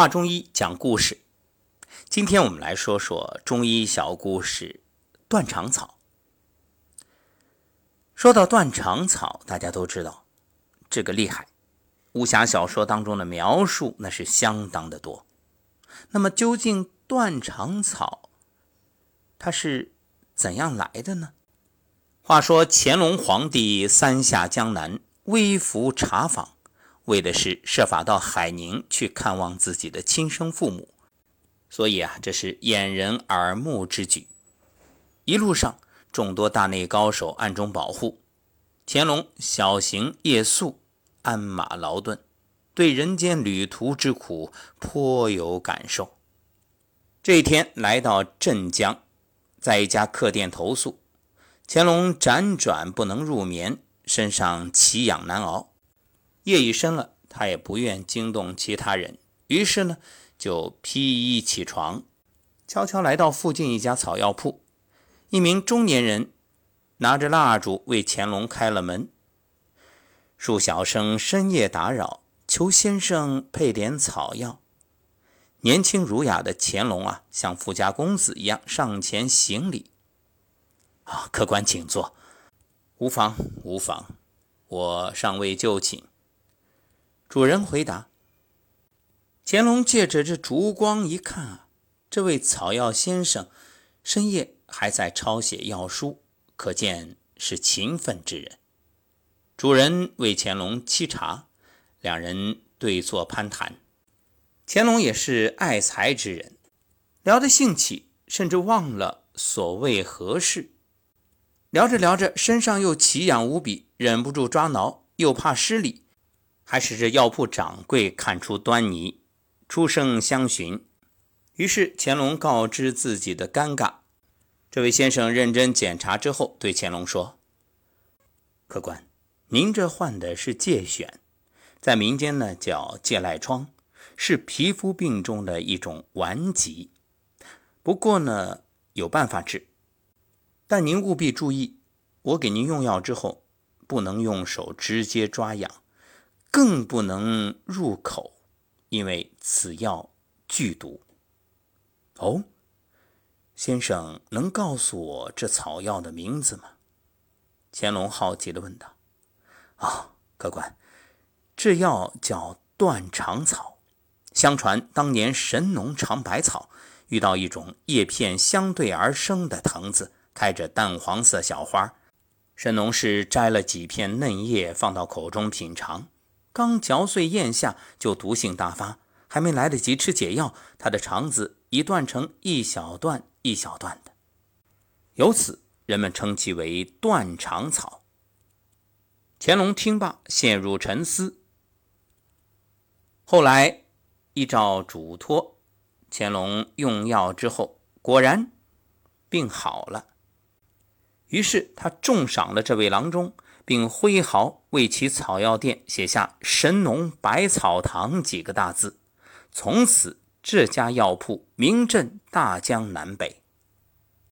话中医讲故事，今天我们来说说中医小故事——断肠草。说到断肠草，大家都知道这个厉害，武侠小说当中的描述那是相当的多。那么，究竟断肠草它是怎样来的呢？话说乾隆皇帝三下江南，微服查访。为的是设法到海宁去看望自己的亲生父母，所以啊，这是掩人耳目之举。一路上，众多大内高手暗中保护，乾隆小行夜宿，鞍马劳顿，对人间旅途之苦颇有感受。这一天来到镇江，在一家客店投宿，乾隆辗转不能入眠，身上奇痒难熬。夜已深了，他也不愿惊动其他人，于是呢，就披衣起床，悄悄来到附近一家草药铺。一名中年人拿着蜡烛为乾隆开了门，恕小生深夜打扰，求先生配点草药。年轻儒雅的乾隆啊，像富家公子一样上前行礼：“啊，客官请坐，无妨无妨，我尚未就寝。”主人回答：“乾隆借着这烛光一看啊，这位草药先生深夜还在抄写药书，可见是勤奋之人。”主人为乾隆沏茶，两人对坐攀谈。乾隆也是爱才之人，聊得兴起，甚至忘了所谓何事。聊着聊着，身上又奇痒无比，忍不住抓挠，又怕失礼。还是这药铺掌柜看出端倪，出声相询。于是乾隆告知自己的尴尬。这位先生认真检查之后，对乾隆说：“客官，您这患的是疥癣，在民间呢叫疥癞疮，是皮肤病中的一种顽疾。不过呢有办法治，但您务必注意，我给您用药之后，不能用手直接抓痒。”更不能入口，因为此药剧毒。哦，先生能告诉我这草药的名字吗？乾隆好奇地问道。啊，客官，这药叫断肠草。相传当年神农尝百草，遇到一种叶片相对而生的藤子，开着淡黄色小花。神农氏摘了几片嫩叶，放到口中品尝。刚嚼碎咽下，就毒性大发，还没来得及吃解药，他的肠子已断成一小段一小段的。由此，人们称其为断肠草。乾隆听罢，陷入沉思。后来依照嘱托，乾隆用药之后，果然病好了。于是他重赏了这位郎中。并挥毫为其草药店写下“神农百草堂”几个大字，从此这家药铺名震大江南北。